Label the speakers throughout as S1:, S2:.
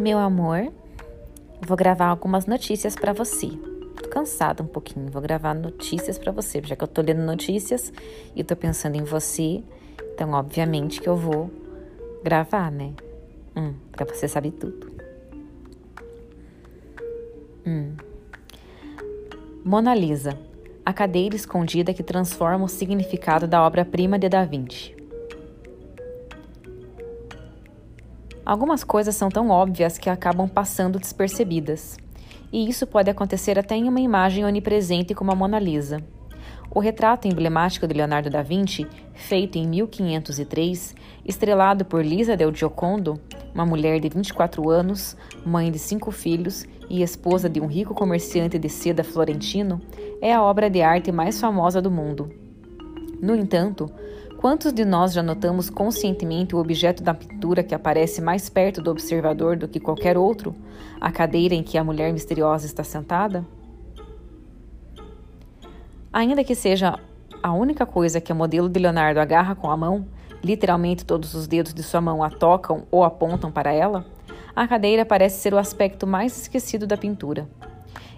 S1: Meu amor, vou gravar algumas notícias para você. Tô cansada um pouquinho, vou gravar notícias para você, já que eu tô lendo notícias e tô pensando em você, então obviamente que eu vou gravar, né? Hum, pra você saber tudo. Hum. Mona Lisa, a cadeira escondida que transforma o significado da obra-prima de Da Vinci. Algumas coisas são tão óbvias que acabam passando despercebidas. E isso pode acontecer até em uma imagem onipresente como a Mona Lisa. O retrato emblemático de Leonardo da Vinci, feito em 1503, estrelado por Lisa del Giocondo, uma mulher de 24 anos, mãe de cinco filhos e esposa de um rico comerciante de seda florentino, é a obra de arte mais famosa do mundo. No entanto, Quantos de nós já notamos conscientemente o objeto da pintura que aparece mais perto do observador do que qualquer outro, a cadeira em que a mulher misteriosa está sentada? Ainda que seja a única coisa que o modelo de Leonardo agarra com a mão, literalmente todos os dedos de sua mão a tocam ou apontam para ela, a cadeira parece ser o aspecto mais esquecido da pintura.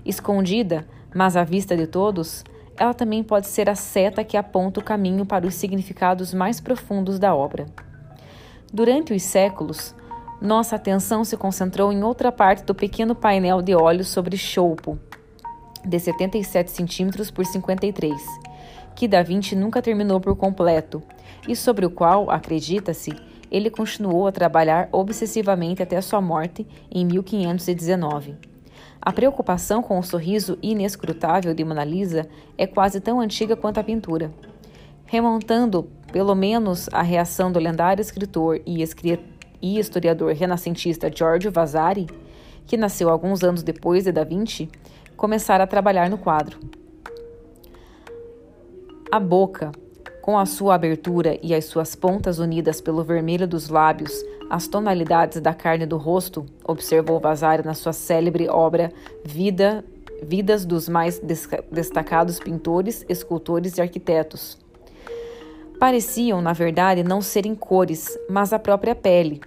S1: Escondida, mas à vista de todos, ela também pode ser a seta que aponta o caminho para os significados mais profundos da obra. Durante os séculos, nossa atenção se concentrou em outra parte do pequeno painel de óleo sobre choupo, de 77 cm por 53, que Da Vinci nunca terminou por completo e sobre o qual, acredita-se, ele continuou a trabalhar obsessivamente até sua morte em 1519. A preocupação com o sorriso inescrutável de Mona Lisa é quase tão antiga quanto a pintura. Remontando, pelo menos, a reação do lendário escritor e, historiador renascentista Giorgio Vasari, que nasceu alguns anos depois de Da Vinci, começara a trabalhar no quadro. A boca, com a sua abertura e as suas pontas unidas pelo vermelho dos lábios, as tonalidades da carne do rosto, observou Vasari na sua célebre obra Vida, Vidas dos mais destacados pintores, escultores e arquitetos. Pareciam, na verdade, não serem cores, mas a própria pele.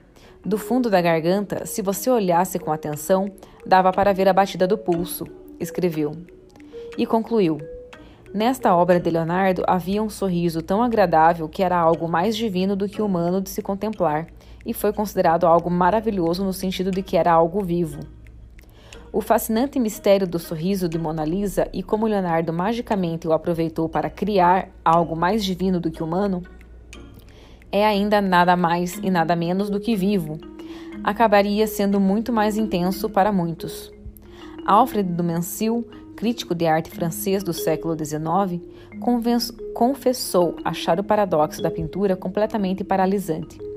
S1: Do fundo da garganta, se você olhasse com atenção, dava para ver a batida do pulso, escreveu. E concluiu: Nesta obra de Leonardo havia um sorriso tão agradável que era algo mais divino do que humano de se contemplar, e foi considerado algo maravilhoso no sentido de que era algo vivo. O fascinante mistério do sorriso de Mona Lisa e como Leonardo magicamente o aproveitou para criar algo mais divino do que humano é ainda nada mais e nada menos do que vivo. Acabaria sendo muito mais intenso para muitos. Alfred de Mansell, crítico de arte francês do século XIX, confessou achar o paradoxo da pintura completamente paralisante.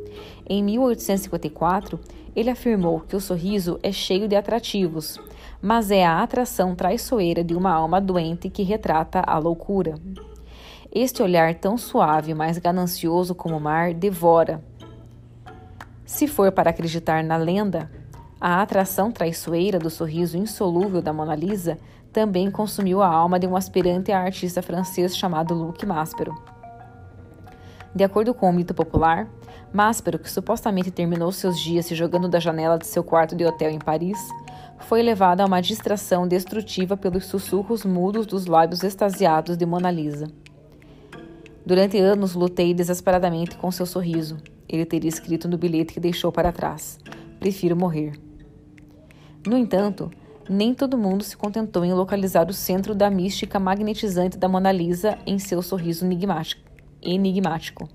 S1: Em 1854, ele afirmou que o sorriso é cheio de atrativos, mas é a atração traiçoeira de uma alma doente que retrata a loucura. Este olhar tão suave, mas ganancioso como o mar, devora. Se for para acreditar na lenda, a atração traiçoeira do sorriso insolúvel da Mona Lisa também consumiu a alma de um aspirante a artista francês chamado Luc Maspero. De acordo com o mito popular, Máspero, que supostamente terminou seus dias se jogando da janela de seu quarto de hotel em Paris, foi levado a uma distração destrutiva pelos sussurros mudos dos lábios extasiados de Mona Lisa. Durante anos lutei desesperadamente com seu sorriso. Ele teria escrito no bilhete que deixou para trás: Prefiro morrer. No entanto, nem todo mundo se contentou em localizar o centro da mística magnetizante da Mona Lisa em seu sorriso enigmático enigmático.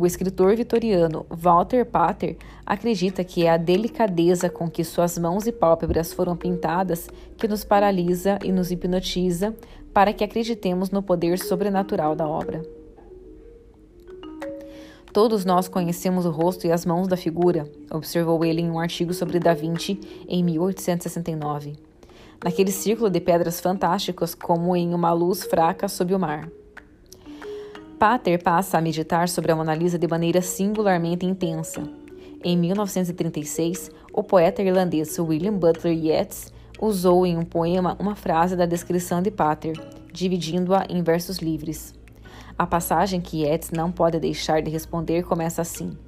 S1: O escritor vitoriano Walter Pater acredita que é a delicadeza com que suas mãos e pálpebras foram pintadas que nos paralisa e nos hipnotiza para que acreditemos no poder sobrenatural da obra. Todos nós conhecemos o rosto e as mãos da figura, observou ele em um artigo sobre Da Vinci em 1869. Naquele círculo de pedras fantásticas, como em uma luz fraca sob o mar. Pater passa a meditar sobre a Mona Lisa de maneira singularmente intensa. Em 1936, o poeta irlandês William Butler Yeats usou em um poema uma frase da descrição de Pater, dividindo-a em versos livres. A passagem que Yeats não pode deixar de responder começa assim: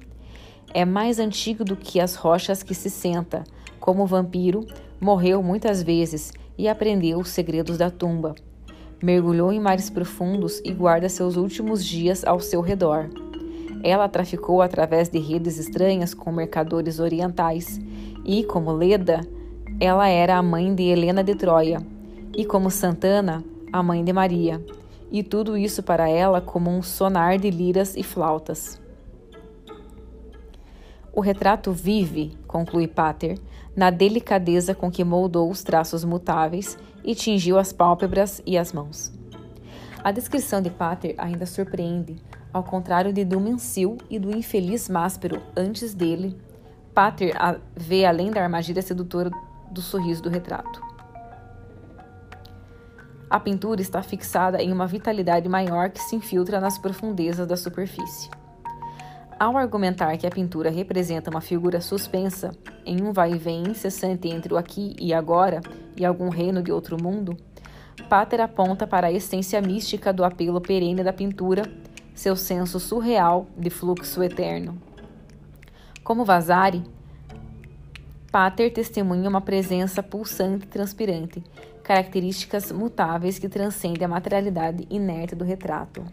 S1: É mais antigo do que as rochas que se senta, Como vampiro, morreu muitas vezes e aprendeu os segredos da tumba. Mergulhou em mares profundos e guarda seus últimos dias ao seu redor. Ela traficou através de redes estranhas com mercadores orientais e, como Leda, ela era a mãe de Helena de Troia e, como Santana, a mãe de Maria. E tudo isso para ela como um sonar de liras e flautas. O retrato vive, conclui Pater, na delicadeza com que moldou os traços mutáveis e tingiu as pálpebras e as mãos. A descrição de Pater ainda surpreende, ao contrário de Dumensil e do infeliz Máspero antes dele. Pater vê além da armadilha sedutora do sorriso do retrato. A pintura está fixada em uma vitalidade maior que se infiltra nas profundezas da superfície. Ao argumentar que a pintura representa uma figura suspensa em um vai-vem incessante entre o aqui e agora e algum reino de outro mundo, Pater aponta para a essência mística do apelo perene da pintura, seu senso surreal de fluxo eterno. Como Vasari, Pater testemunha uma presença pulsante e transpirante, características mutáveis que transcendem a materialidade inerte do retrato.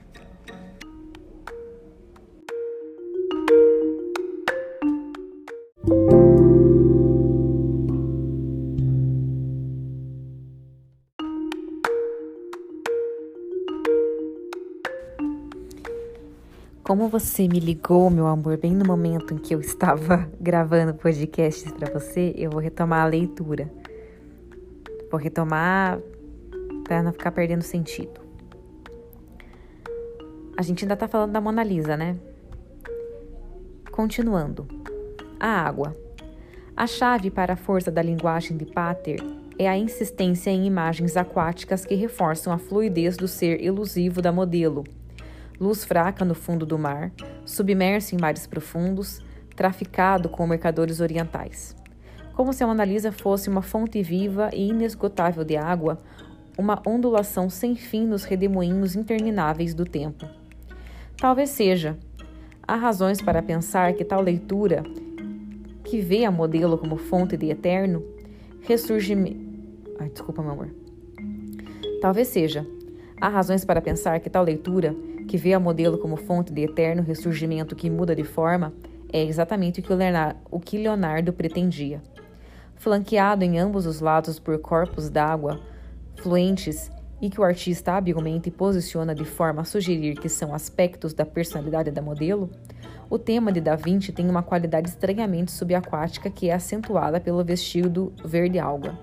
S1: Como você me ligou, meu amor, bem no momento em que eu estava gravando podcasts para você, eu vou retomar a leitura. Vou retomar para não ficar perdendo sentido. A gente ainda tá falando da Mona Lisa, né? Continuando. A água. A chave para a força da linguagem de Pater é a insistência em imagens aquáticas que reforçam a fluidez do ser elusivo da modelo luz fraca no fundo do mar, submerso em mares profundos, traficado com mercadores orientais. Como se a Mona Lisa fosse uma fonte viva e inesgotável de água, uma ondulação sem fim nos redemoinhos intermináveis do tempo. Talvez seja. Há razões para pensar que tal leitura, que vê a modelo como fonte de eterno, ressurgimento. Ai, desculpa, meu amor. Talvez seja. Há razões para pensar que tal leitura, que vê a modelo como fonte de eterno ressurgimento que muda de forma, é exatamente o que, Leonardo, pretendia. Flanqueado em ambos os lados por corpos d'água fluentes e que o artista habilmente posiciona de forma a sugerir que são aspectos da personalidade da modelo, o tema de Da Vinci tem uma qualidade estranhamente subaquática que é acentuada pelo vestido verde alga.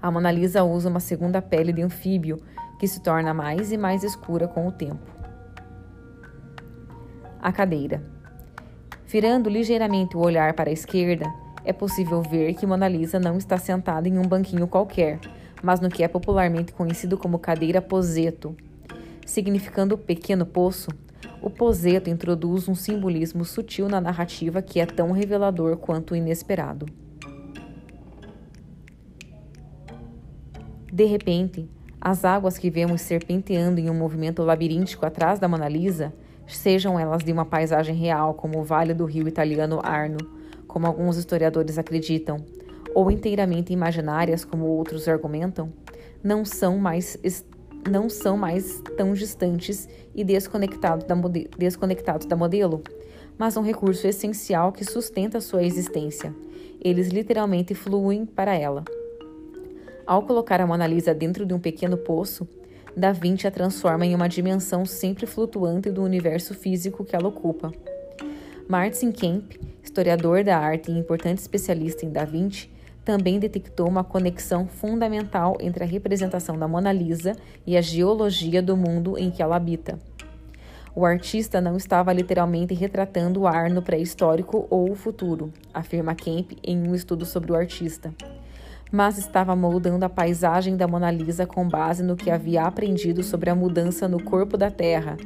S1: A Mona Lisa usa uma segunda pele de anfíbio que se torna mais e mais escura com o tempo. A cadeira. Virando ligeiramente o olhar para a esquerda, é possível ver que Mona Lisa não está sentada em um banquinho qualquer, mas no que é popularmente conhecido como cadeira poseto. Significando pequeno poço, o poseto introduz um simbolismo sutil na narrativa que é tão revelador quanto inesperado. De repente, as águas que vemos serpenteando em um movimento labiríntico atrás da Mona Lisa, sejam elas de uma paisagem real, como o vale do rio italiano Arno, como alguns historiadores acreditam, ou inteiramente imaginárias, como outros argumentam, não são mais não são mais tão distantes e desconectados da, desconectados da modelo, mas um recurso essencial que sustenta sua existência. Eles literalmente fluem para ela. Ao colocar a Mona Lisa dentro de um pequeno poço, Da Vinci a transforma em uma dimensão sempre flutuante do universo físico que ela ocupa. Martin Kemp, historiador da arte e importante especialista em Da Vinci, também detectou uma conexão fundamental entre a representação da Mona Lisa e a geologia do mundo em que ela habita. O artista não estava literalmente retratando o ar no pré-histórico ou o futuro, afirma Kemp em um estudo sobre o artista mas estava moldando a paisagem da Mona Lisa com base no que havia aprendido sobre a mudança no corpo da Terra,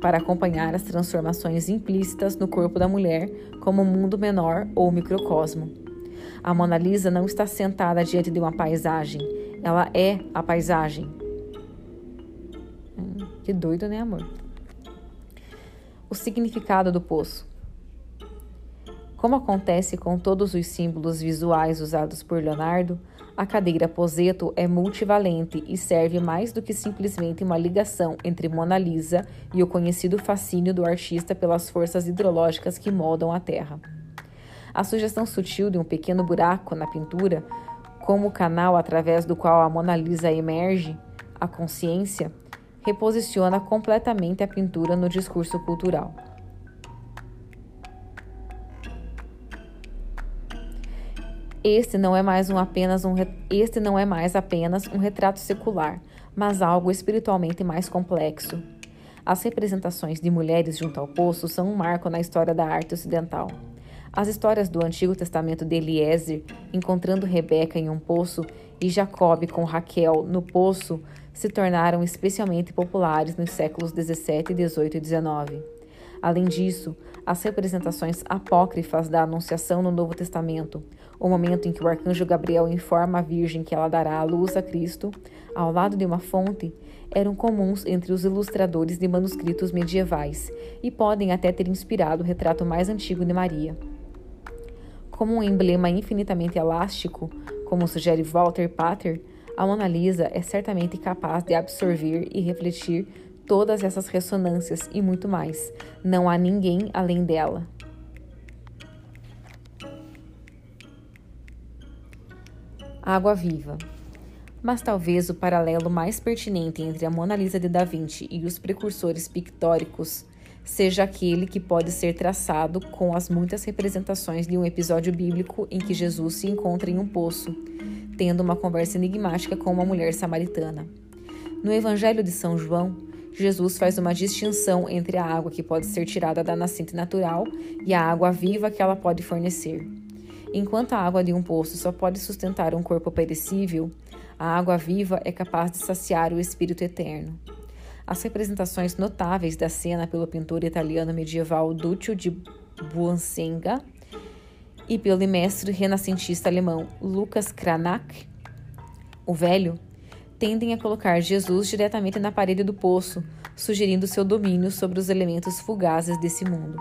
S1: para acompanhar as transformações implícitas no corpo da mulher como mundo menor ou microcosmo. A Mona Lisa não está sentada diante de uma paisagem, ela é a paisagem. Hum, que doido, né, amor? O significado do poço. Como acontece com todos os símbolos visuais usados por Leonardo, a cadeira Poseto é multivalente e serve mais do que simplesmente uma ligação entre Mona Lisa e o conhecido fascínio do artista pelas forças hidrológicas que moldam a Terra. A sugestão sutil de um pequeno buraco na pintura, como o canal através do qual a Mona Lisa emerge, a consciência, reposiciona completamente a pintura no discurso cultural. Este não é mais um apenas um este não é mais apenas um retrato secular, mas algo espiritualmente mais complexo. As representações de mulheres junto ao poço são um marco na história da arte ocidental. As histórias do Antigo Testamento de Eliezer, encontrando Rebeca em um poço, e Jacob com Raquel no poço, se tornaram especialmente populares nos séculos 17, 18 e 19. Além disso, as representações apócrifas da Anunciação no Novo Testamento, o momento em que o arcanjo Gabriel informa a Virgem que ela dará à luz a Cristo, ao lado de uma fonte, eram comuns entre os ilustradores de manuscritos medievais e podem até ter inspirado o retrato mais antigo de Maria. Como um emblema infinitamente elástico, como sugere Walter Pater, a Mona Lisa é certamente capaz de absorver e refletir todas essas ressonâncias e muito mais. Não há ninguém além dela. Água Viva. Mas talvez o paralelo mais pertinente entre a Mona Lisa de Da Vinci e os precursores pictóricos seja aquele que pode ser traçado com as muitas representações de um episódio bíblico em que Jesus se encontra em um poço, tendo uma conversa enigmática com uma mulher samaritana. No Evangelho de São João, Jesus faz uma distinção entre a água que pode ser tirada da nascente natural e a água viva que ela pode fornecer. Enquanto a água de um poço só pode sustentar um corpo perecível, a água viva é capaz de saciar o espírito eterno. As representações notáveis da cena pelo pintor italiano medieval Duccio di Buonsenga e pelo mestre renascentista alemão Lucas Cranach, o Velho, tendem a colocar Jesus diretamente na parede do poço, sugerindo seu domínio sobre os elementos fugazes desse mundo.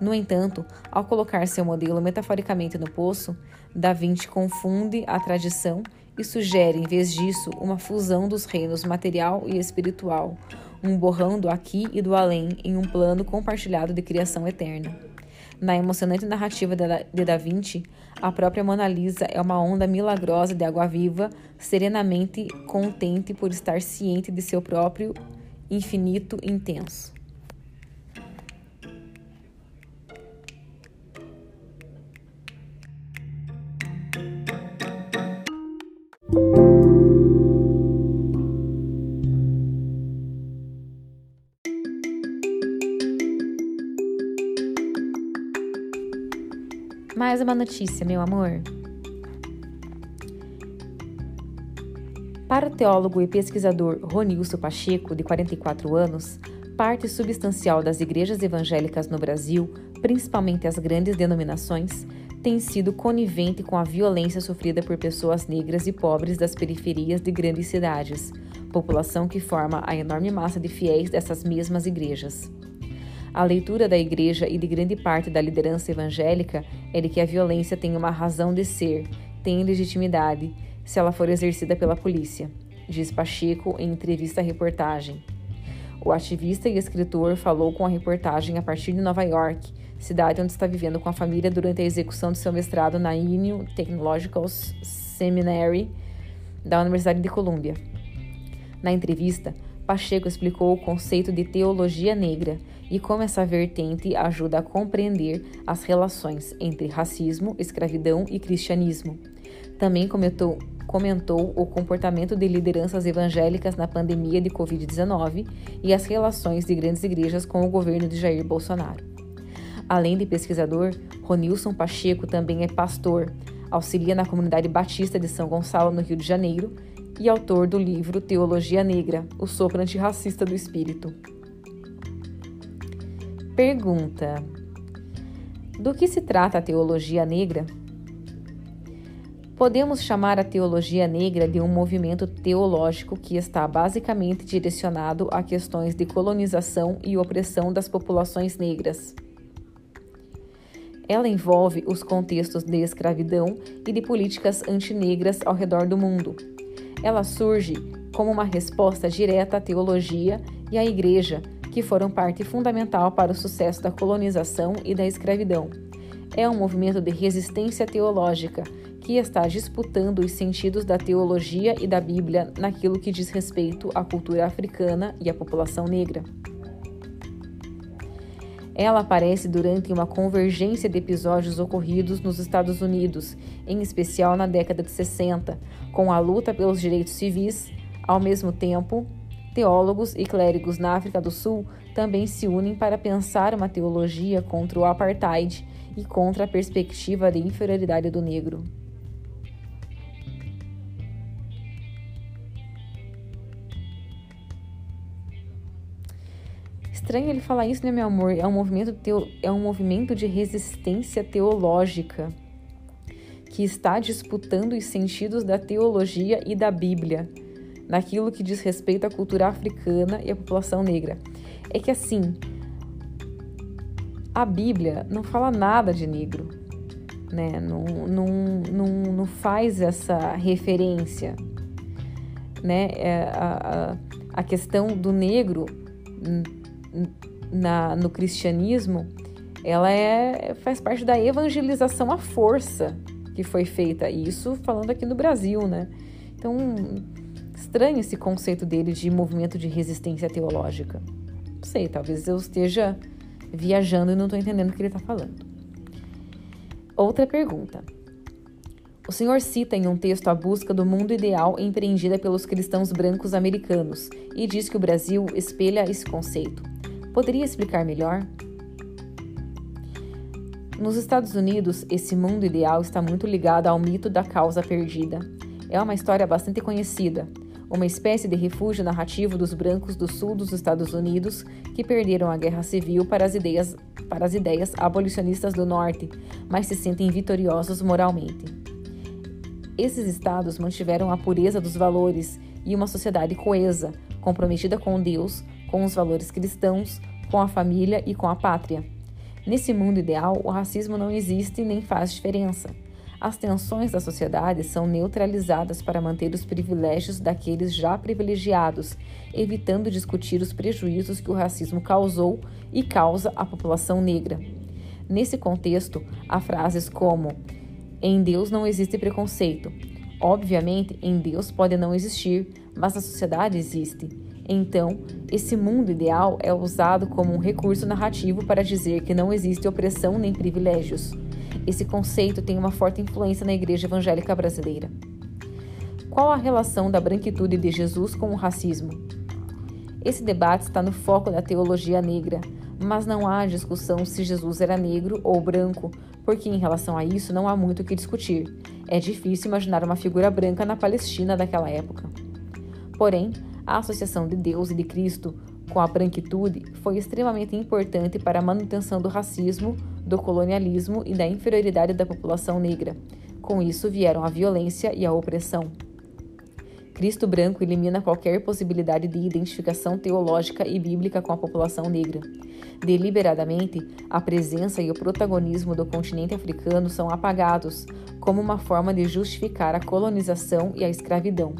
S1: No entanto, ao colocar seu modelo metaforicamente no poço, Da Vinci confunde a tradição e sugere, em vez disso, uma fusão dos reinos material e espiritual, um borrão do aqui e do além em um plano compartilhado de criação eterna. Na emocionante narrativa de Da Vinci, a própria Mona Lisa é uma onda milagrosa de água viva, serenamente contente por estar ciente de seu próprio infinito intenso. Mais uma notícia, meu amor. Para o teólogo e pesquisador Ronilson Pacheco, de 44 anos, parte substancial das igrejas evangélicas no Brasil, principalmente as grandes denominações, tem sido conivente com a violência sofrida por pessoas negras e pobres das periferias de grandes cidades, população que forma a enorme massa de fiéis dessas mesmas igrejas. A leitura da igreja e de grande parte da liderança evangélica é de que a violência tem uma razão de ser, tem legitimidade, se ela for exercida pela polícia, diz Pacheco em entrevista à reportagem. O ativista e escritor falou com a reportagem a partir de Nova York cidade onde está vivendo com a família durante a execução de seu mestrado na Union Technological Seminary da Universidade de Colômbia. Na entrevista, Pacheco explicou o conceito de teologia negra e como essa vertente ajuda a compreender as relações entre racismo, escravidão e cristianismo. Também comentou, comentou o comportamento de lideranças evangélicas na pandemia de Covid-19 e as relações de grandes igrejas com o governo de Jair Bolsonaro. Além de pesquisador, Ronilson Pacheco também é pastor, auxilia na comunidade batista de São Gonçalo, no Rio de Janeiro, e autor do livro Teologia Negra, o sopro antirracista do espírito. Pergunta: Do que se trata a teologia negra? Podemos chamar a teologia negra de um movimento teológico que está basicamente direcionado a questões de colonização e opressão das populações negras. Ela envolve os contextos de escravidão e de políticas antinegras ao redor do mundo. Ela surge como uma resposta direta à teologia e à igreja, que foram parte fundamental para o sucesso da colonização e da escravidão. É um movimento de resistência teológica que está disputando os sentidos da teologia e da Bíblia naquilo que diz respeito à cultura africana e à população negra. Ela aparece durante uma convergência de episódios ocorridos nos Estados Unidos, em especial na década de 60, com a luta pelos direitos civis. Ao mesmo tempo, teólogos e clérigos na África do Sul também se unem para pensar uma teologia contra o apartheid e contra a perspectiva de inferioridade do negro. Estranho ele falar isso, né, meu amor? É um movimento, teo... é um movimento de resistência teológica que está disputando os sentidos da teologia e da Bíblia naquilo que diz respeito à cultura africana e à população negra. É que assim, a Bíblia não fala nada de negro, né? Não, não, não, não faz essa referência, né? É, a, a, a questão do negro na, no cristianismo, ela é, faz parte da evangelização à força que foi feita. Isso falando aqui no Brasil, né? Então, estranho esse conceito dele de movimento de resistência teológica. Não sei, talvez eu esteja viajando e não estou entendendo o que ele está falando. Outra pergunta. O senhor cita em um texto a busca do mundo ideal empreendida pelos cristãos brancos americanos e diz que o Brasil espelha esse conceito. Poderia explicar melhor? Nos Estados Unidos, esse mundo ideal está muito ligado ao mito da causa perdida. É uma história bastante conhecida, uma espécie de refúgio narrativo dos brancos do sul dos Estados Unidos que perderam a guerra civil para as ideias, para as ideias abolicionistas do norte, mas se sentem vitoriosos moralmente. Esses estados mantiveram a pureza dos valores e uma sociedade coesa, comprometida com Deus, com os valores cristãos, com a família e com a pátria. Nesse mundo ideal, o racismo não existe nem faz diferença. As tensões da sociedade são neutralizadas para manter os privilégios daqueles já privilegiados, evitando discutir os prejuízos que o racismo causou e causa à população negra. Nesse contexto, há frases como: Em Deus não existe preconceito. Obviamente, em Deus pode não existir, mas na sociedade existe. Então, esse mundo ideal é usado como um recurso narrativo para dizer que não existe opressão nem privilégios. Esse conceito tem uma forte influência na igreja evangélica brasileira. Qual a relação da branquitude de Jesus com o racismo? Esse debate está no foco da teologia negra, mas não há discussão se Jesus era negro ou branco, porque em relação a isso não há muito o que discutir. É difícil imaginar uma figura branca na Palestina daquela época. Porém, a associação de Deus e de Cristo com a branquitude foi extremamente importante para a manutenção do racismo, do colonialismo e da inferioridade da população negra. Com isso vieram a violência e a opressão. Cristo branco elimina qualquer possibilidade de identificação teológica e bíblica com a população negra. Deliberadamente, a presença e o protagonismo do continente africano são apagados, como uma forma de justificar a colonização e a escravidão.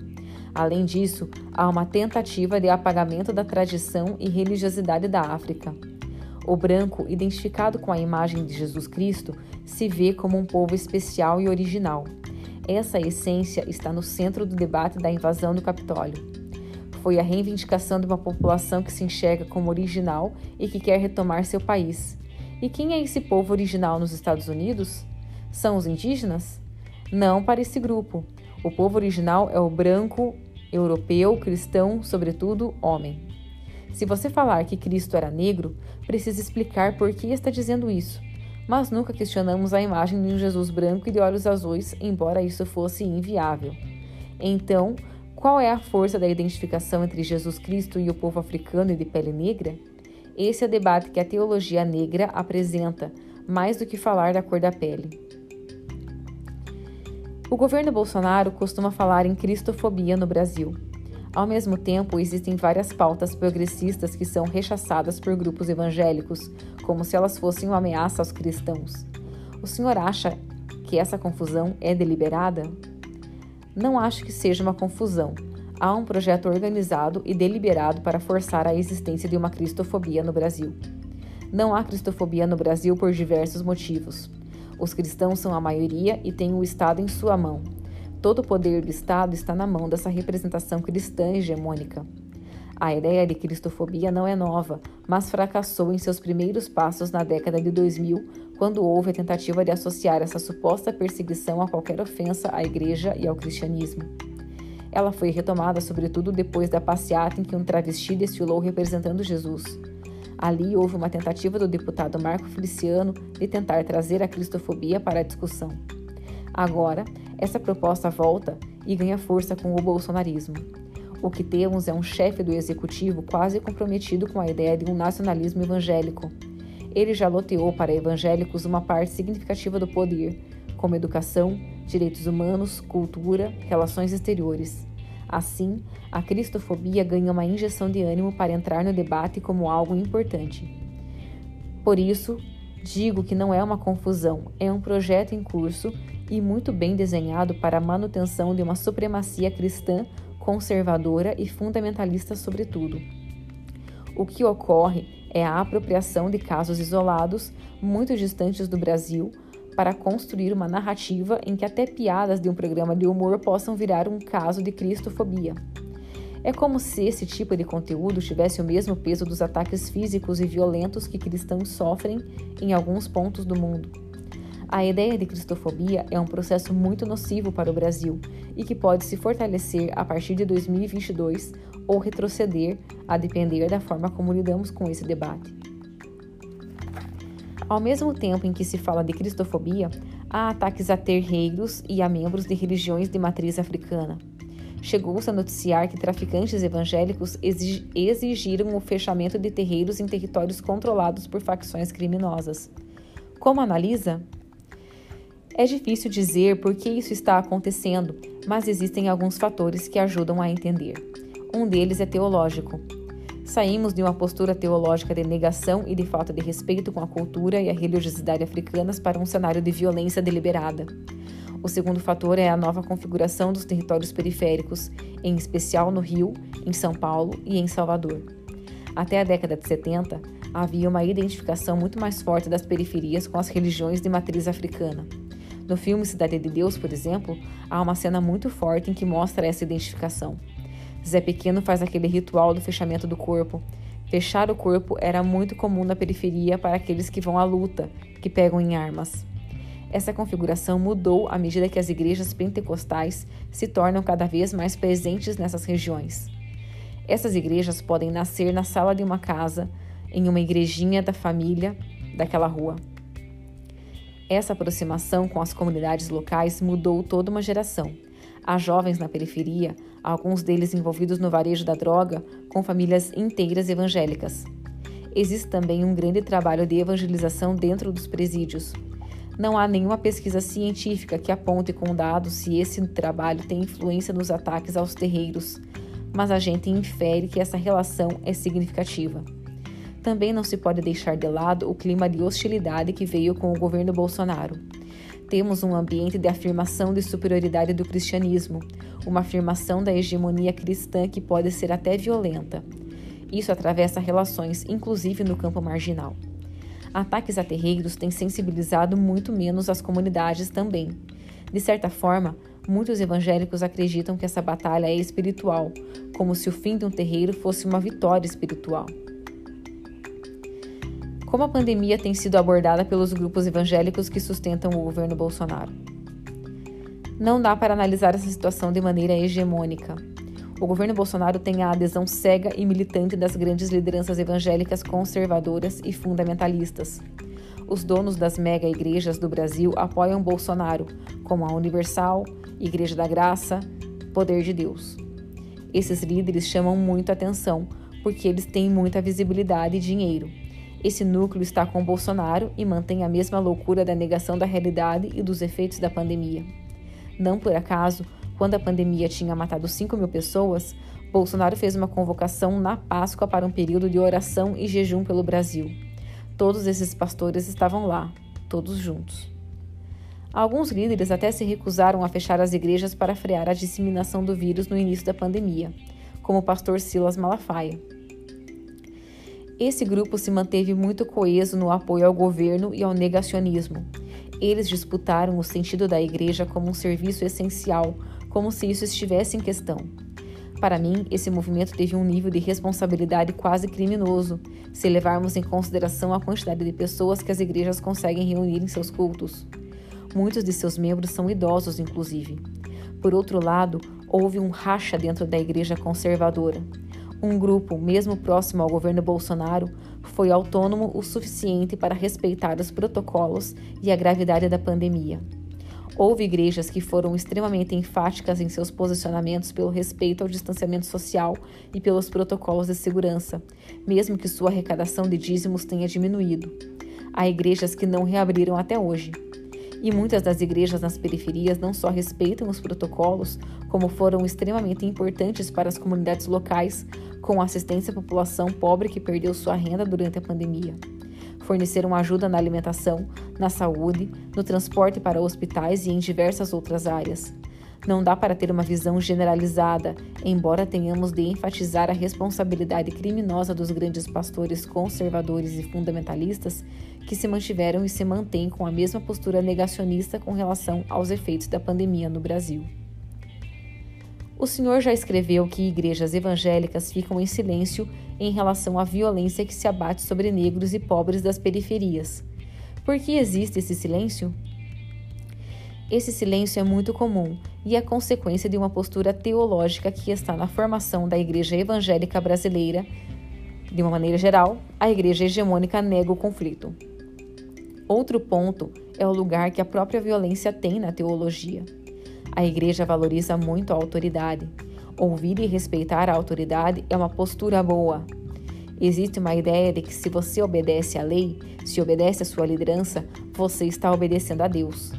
S1: Além disso, há uma tentativa de apagamento da tradição e religiosidade da África. O branco, identificado com a imagem de Jesus Cristo, se vê como um povo especial e original. Essa essência está no centro do debate da invasão do Capitólio. Foi a reivindicação de uma população que se enxerga como original e que quer retomar seu país. E quem é esse povo original nos Estados Unidos? São os indígenas? Não para esse grupo. O povo original é o branco europeu, cristão, sobretudo homem. Se você falar que Cristo era negro, precisa explicar por que está dizendo isso. Mas nunca questionamos a imagem de um Jesus branco e de olhos azuis, embora isso fosse inviável. Então, qual é a força da identificação entre Jesus Cristo e o povo africano e de pele negra? Esse é o debate que a teologia negra apresenta, mais do que falar da cor da pele. O governo Bolsonaro costuma falar em cristofobia no Brasil. Ao mesmo tempo, existem várias pautas progressistas que são rechaçadas por grupos evangélicos, como se elas fossem uma ameaça aos cristãos. O senhor acha que essa confusão é deliberada? Não acho que seja uma confusão. Há um projeto organizado e deliberado para forçar a existência de uma cristofobia no Brasil. Não há cristofobia no Brasil por diversos motivos. Os cristãos são a maioria e têm o Estado em sua mão. Todo o poder do Estado está na mão dessa representação cristã hegemônica. A ideia de cristofobia não é nova, mas fracassou em seus primeiros passos na década de 2000, quando houve a tentativa de associar essa suposta perseguição a qualquer ofensa à Igreja e ao cristianismo. Ela foi retomada sobretudo depois da passeata em que um travesti desfilou representando Jesus. Ali houve uma tentativa do deputado Marco Feliciano de tentar trazer a cristofobia para a discussão. Agora, essa proposta volta e ganha força com o bolsonarismo. O que temos é um chefe do executivo quase comprometido com a ideia de um nacionalismo evangélico. Ele já loteou para evangélicos uma parte significativa do poder, como educação, direitos humanos, cultura, relações exteriores. Assim, a cristofobia ganha uma injeção de ânimo para entrar no debate como algo importante. Por isso, digo que não é uma confusão, é um projeto em curso e muito bem desenhado para a manutenção de uma supremacia cristã conservadora e fundamentalista sobretudo. O que ocorre é a apropriação de casos isolados, muito distantes do Brasil, para construir uma narrativa em que até piadas de um programa de humor possam virar um caso de cristofobia. É como se esse tipo de conteúdo tivesse o mesmo peso dos ataques físicos e violentos que cristãos sofrem em alguns pontos do mundo. A ideia de cristofobia é um processo muito nocivo para o Brasil e que pode se fortalecer a partir de 2022 ou retroceder, a depender da forma como lidamos com esse debate. Ao mesmo tempo em que se fala de cristofobia, há ataques a terreiros e a membros de religiões de matriz africana. Chegou-se a noticiar que traficantes evangélicos exigiram o fechamento de terreiros em territórios controlados por facções criminosas. Como analisa? É difícil dizer por que isso está acontecendo, mas existem alguns fatores que ajudam a entender. Um deles é teológico. Saímos de uma postura teológica de negação e de falta de respeito com a cultura e a religiosidade africanas para um cenário de violência deliberada. O segundo fator é a nova configuração dos territórios periféricos, em especial no Rio, em São Paulo e em Salvador. Até a década de 70, havia uma identificação muito mais forte das periferias com as religiões de matriz africana. No filme Cidade de Deus, por exemplo, há uma cena muito forte em que mostra essa identificação. Zé Pequeno faz aquele ritual do fechamento do corpo. Fechar o corpo era muito comum na periferia para aqueles que vão à luta, que pegam em armas. Essa configuração mudou à medida que as igrejas pentecostais se tornam cada vez mais presentes nessas regiões. Essas igrejas podem nascer na sala de uma casa, em uma igrejinha da família daquela rua. Essa aproximação com as comunidades locais mudou toda uma geração. Há jovens na periferia, alguns deles envolvidos no varejo da droga, com famílias inteiras evangélicas. Existe também um grande trabalho de evangelização dentro dos presídios. Não há nenhuma pesquisa científica que aponte com dados se esse trabalho tem influência nos ataques aos terreiros, mas a gente infere que essa relação é significativa. Também não se pode deixar de lado o clima de hostilidade que veio com o governo Bolsonaro. Temos um ambiente de afirmação de superioridade do cristianismo, uma afirmação da hegemonia cristã que pode ser até violenta. Isso atravessa relações, inclusive no campo marginal. Ataques a terreiros têm sensibilizado muito menos as comunidades também. De certa forma, muitos evangélicos acreditam que essa batalha é espiritual, como se o fim de um terreiro fosse uma vitória espiritual. Como a pandemia tem sido abordada pelos grupos evangélicos que sustentam o governo Bolsonaro? Não dá para analisar essa situação de maneira hegemônica. O governo Bolsonaro tem a adesão cega e militante das grandes lideranças evangélicas conservadoras e fundamentalistas. Os donos das mega igrejas do Brasil apoiam Bolsonaro, como a Universal, Igreja da Graça, Poder de Deus. Esses líderes chamam muito atenção porque eles têm muita visibilidade e dinheiro esse núcleo está com Bolsonaro e mantém a mesma loucura da negação da realidade e dos efeitos da pandemia. Não por acaso, quando a pandemia tinha matado 5 mil pessoas, Bolsonaro fez uma convocação na Páscoa para um período de oração e jejum pelo Brasil. Todos esses pastores estavam lá, todos juntos. Alguns líderes até se recusaram a fechar as igrejas para frear a disseminação do vírus no início da pandemia, como o pastor Silas Malafaia. Esse grupo se manteve muito coeso no apoio ao governo e ao negacionismo. Eles disputaram o sentido da igreja como um serviço essencial, como se isso estivesse em questão. Para mim, esse movimento teve um nível de responsabilidade quase criminoso, se levarmos em consideração a quantidade de pessoas que as igrejas conseguem reunir em seus cultos. Muitos de seus membros são idosos, inclusive. Por outro lado, houve um racha dentro da igreja conservadora. Um grupo, mesmo próximo ao governo Bolsonaro, foi autônomo o suficiente para respeitar os protocolos e a gravidade da pandemia. Houve igrejas que foram extremamente enfáticas em seus posicionamentos pelo respeito ao distanciamento social e pelos protocolos de segurança, mesmo que sua arrecadação de dízimos tenha diminuído. Há igrejas que não reabriram até hoje. E muitas das igrejas nas periferias não só respeitam os protocolos, como foram extremamente importantes para as comunidades locais, com assistência à população pobre que perdeu sua renda durante a pandemia. Forneceram ajuda na alimentação, na saúde, no transporte para hospitais e em diversas outras áreas. Não dá para ter uma visão generalizada, embora tenhamos de enfatizar a responsabilidade criminosa dos grandes pastores conservadores e fundamentalistas que se mantiveram e se mantêm com a mesma postura negacionista com relação aos efeitos da pandemia no Brasil. O senhor já escreveu que igrejas evangélicas ficam em silêncio em relação à violência que se abate sobre negros e pobres das periferias. Por que existe esse silêncio? Esse silêncio é muito comum e é consequência de uma postura teológica que está na formação da igreja evangélica brasileira. De uma maneira geral, a igreja hegemônica nega o conflito. Outro ponto é o lugar que a própria violência tem na teologia. A igreja valoriza muito a autoridade. Ouvir e respeitar a autoridade é uma postura boa. Existe uma ideia de que se você obedece à lei, se obedece à sua liderança, você está obedecendo a Deus.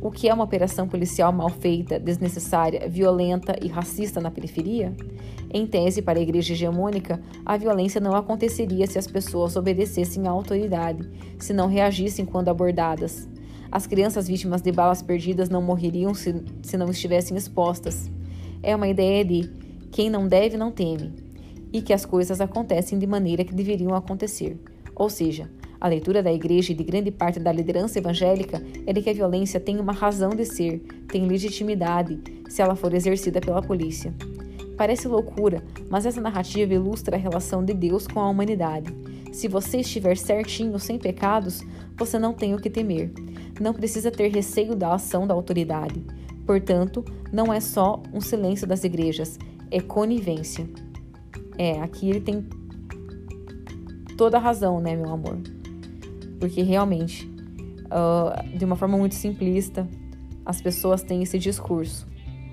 S1: O que é uma operação policial mal feita, desnecessária, violenta e racista na periferia? Em tese, para a igreja hegemônica, a violência não aconteceria se as pessoas obedecessem à autoridade, se não reagissem quando abordadas. As crianças vítimas de balas perdidas não morreriam se, se não estivessem expostas. É uma ideia de quem não deve não teme, e que as coisas acontecem de maneira que deveriam acontecer. Ou seja, a leitura da igreja e de grande parte da liderança evangélica é de que a violência tem uma razão de ser, tem legitimidade, se ela for exercida pela polícia. Parece loucura, mas essa narrativa ilustra a relação de Deus com a humanidade. Se você estiver certinho, sem pecados, você não tem o que temer. Não precisa ter receio da ação da autoridade. Portanto, não é só um silêncio das igrejas, é conivência. É, aqui ele tem toda a razão, né, meu amor? Porque realmente, uh, de uma forma muito simplista, as pessoas têm esse discurso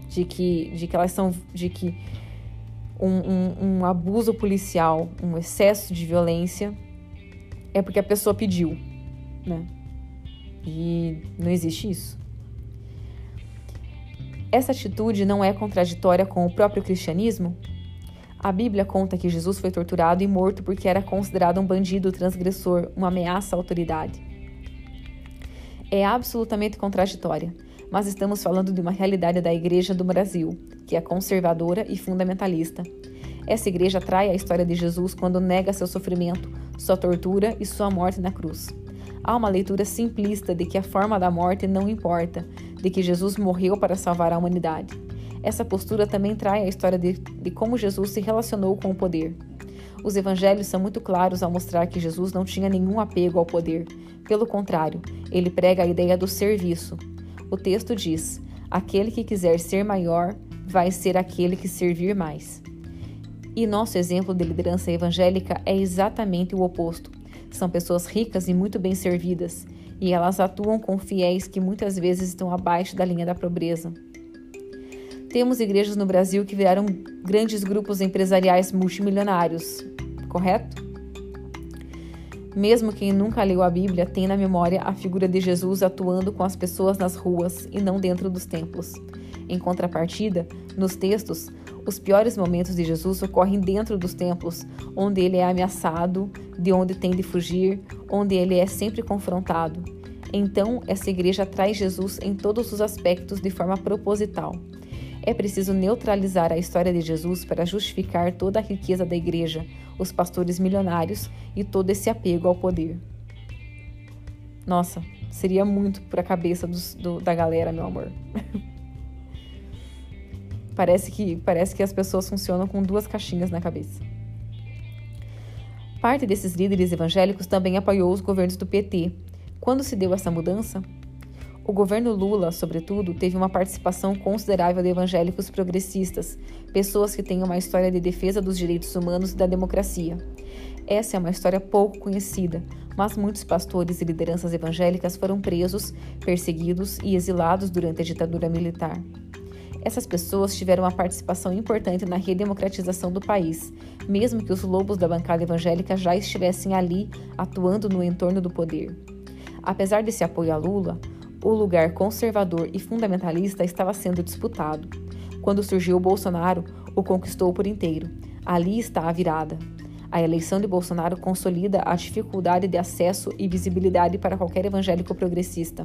S1: de que, de que elas são, de que um, um, um abuso policial, um excesso de violência é porque a pessoa pediu, né? E não existe isso. Essa atitude não é contraditória com o próprio cristianismo? A Bíblia conta que Jesus foi torturado e morto porque era considerado um bandido transgressor, uma ameaça à autoridade. É absolutamente contraditória, mas estamos falando de uma realidade da Igreja do Brasil, que é conservadora e fundamentalista. Essa igreja trai a história de Jesus quando nega seu sofrimento, sua tortura e sua morte na cruz. Há uma leitura simplista de que a forma da morte não importa, de que Jesus morreu para salvar a humanidade. Essa postura também trai a história de, de como Jesus se relacionou com o poder. Os evangelhos são muito claros ao mostrar que Jesus não tinha nenhum apego ao poder. Pelo contrário, ele prega a ideia do serviço. O texto diz: Aquele que quiser ser maior vai ser aquele que servir mais. E nosso exemplo de liderança evangélica é exatamente o oposto. São pessoas ricas e muito bem servidas, e elas atuam com fiéis que muitas vezes estão abaixo da linha da pobreza. Temos igrejas no Brasil que viraram grandes grupos empresariais multimilionários, correto? Mesmo quem nunca leu a Bíblia tem na memória a figura de Jesus atuando com as pessoas nas ruas e não dentro dos templos. Em contrapartida, nos textos, os piores momentos de Jesus ocorrem dentro dos templos, onde ele é ameaçado, de onde tem de fugir, onde ele é sempre confrontado. Então, essa igreja traz Jesus em todos os aspectos de forma proposital. É preciso neutralizar a história de Jesus para justificar toda a riqueza da igreja, os pastores milionários e todo esse apego ao poder. Nossa, seria muito para a cabeça dos, do, da galera, meu amor. parece que parece que as pessoas funcionam com duas caixinhas na cabeça. Parte desses líderes evangélicos também apoiou os governos do PT. Quando se deu essa mudança? O governo Lula, sobretudo, teve uma participação considerável de evangélicos progressistas, pessoas que têm uma história de defesa dos direitos humanos e da democracia. Essa é uma história pouco conhecida, mas muitos pastores e lideranças evangélicas foram presos, perseguidos e exilados durante a ditadura militar. Essas pessoas tiveram uma participação importante na redemocratização do país, mesmo que os lobos da bancada evangélica já estivessem ali, atuando no entorno do poder. Apesar desse apoio a Lula, o lugar conservador e fundamentalista estava sendo disputado. Quando surgiu Bolsonaro, o conquistou por inteiro. Ali está a virada. A eleição de Bolsonaro consolida a dificuldade de acesso e visibilidade para qualquer evangélico progressista.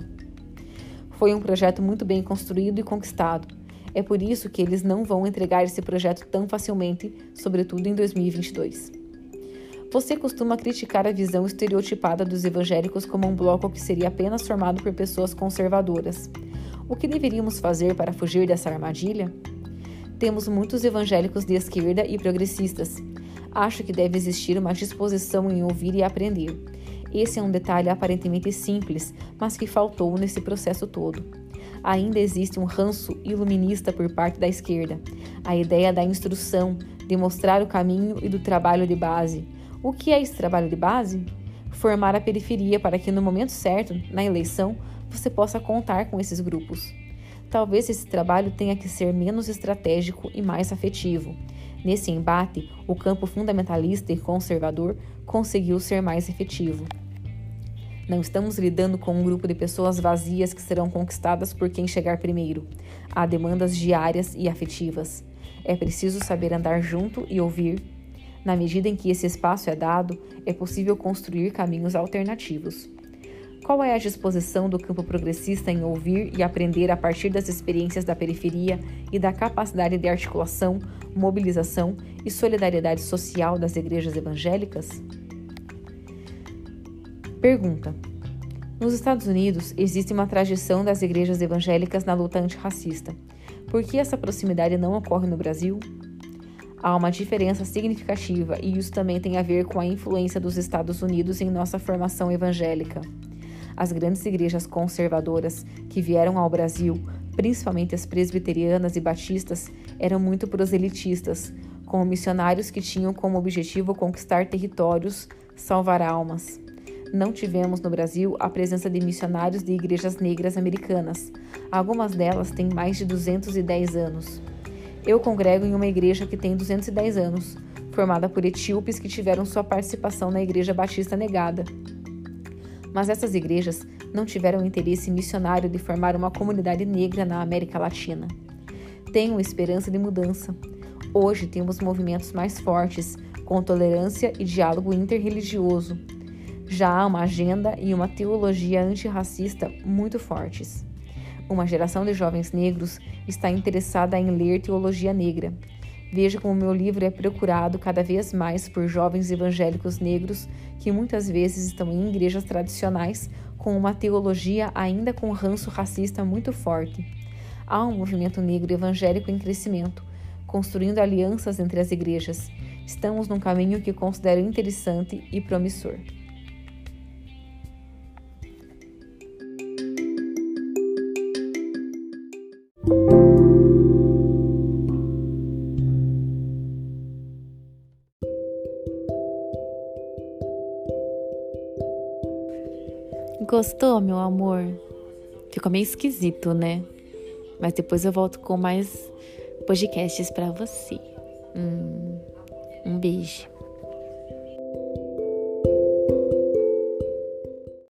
S1: Foi um projeto muito bem construído e conquistado. É por isso que eles não vão entregar esse projeto tão facilmente, sobretudo em 2022. Você costuma criticar a visão estereotipada dos evangélicos como um bloco que seria apenas formado por pessoas conservadoras. O que deveríamos fazer para fugir dessa armadilha? Temos muitos evangélicos de esquerda e progressistas. Acho que deve existir uma disposição em ouvir e aprender. Esse é um detalhe aparentemente simples, mas que faltou nesse processo todo. Ainda existe um ranço iluminista por parte da esquerda. A ideia da instrução, de mostrar o caminho e do trabalho de base o que é esse trabalho de base? Formar a periferia para que no momento certo, na eleição, você possa contar com esses grupos. Talvez esse trabalho tenha que ser menos estratégico e mais afetivo. Nesse embate, o campo fundamentalista e conservador conseguiu ser mais efetivo. Não estamos lidando com um grupo de pessoas vazias que serão conquistadas por quem chegar primeiro. Há demandas diárias e afetivas. É preciso saber andar junto e ouvir na medida em que esse espaço é dado, é possível construir caminhos alternativos. Qual é a disposição do campo progressista em ouvir e aprender a partir das experiências da periferia e da capacidade de articulação, mobilização e solidariedade social das igrejas evangélicas? Pergunta: Nos Estados Unidos existe uma tradição das igrejas evangélicas na luta antirracista. Por que essa proximidade não ocorre no Brasil? Há uma diferença significativa e isso também tem a ver com a influência dos Estados Unidos em nossa formação evangélica. As grandes igrejas conservadoras que vieram ao Brasil, principalmente as presbiterianas e batistas, eram muito proselitistas, com missionários que tinham como objetivo conquistar territórios, salvar almas. Não tivemos no Brasil a presença de missionários de igrejas negras americanas. Algumas delas têm mais de 210 anos. Eu congrego em uma igreja que tem 210 anos, formada por etíopes que tiveram sua participação na Igreja Batista negada. Mas essas igrejas não tiveram interesse missionário de formar uma comunidade negra na América Latina. Tenho esperança de mudança. Hoje temos movimentos mais fortes, com tolerância e diálogo interreligioso. Já há uma agenda e uma teologia antirracista muito fortes. Uma geração de jovens negros está interessada em ler teologia negra. Veja como meu livro é procurado cada vez mais por jovens evangélicos negros que muitas vezes estão em igrejas tradicionais com uma teologia ainda com ranço racista muito forte. Há um movimento negro evangélico em crescimento, construindo alianças entre as igrejas. Estamos num caminho que considero interessante e promissor. Gostou, meu amor? Ficou meio esquisito, né? Mas depois eu volto com mais podcasts para você. Hum, um beijo.